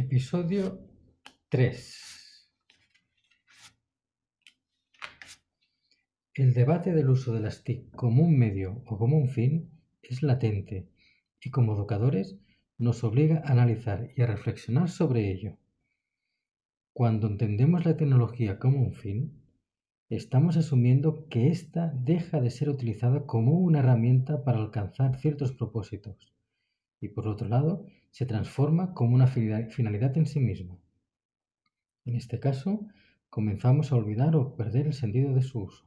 Episodio 3 El debate del uso de las TIC como un medio o como un fin es latente y como educadores nos obliga a analizar y a reflexionar sobre ello. Cuando entendemos la tecnología como un fin, estamos asumiendo que ésta deja de ser utilizada como una herramienta para alcanzar ciertos propósitos y por otro lado se transforma como una finalidad en sí misma. En este caso, comenzamos a olvidar o perder el sentido de su uso.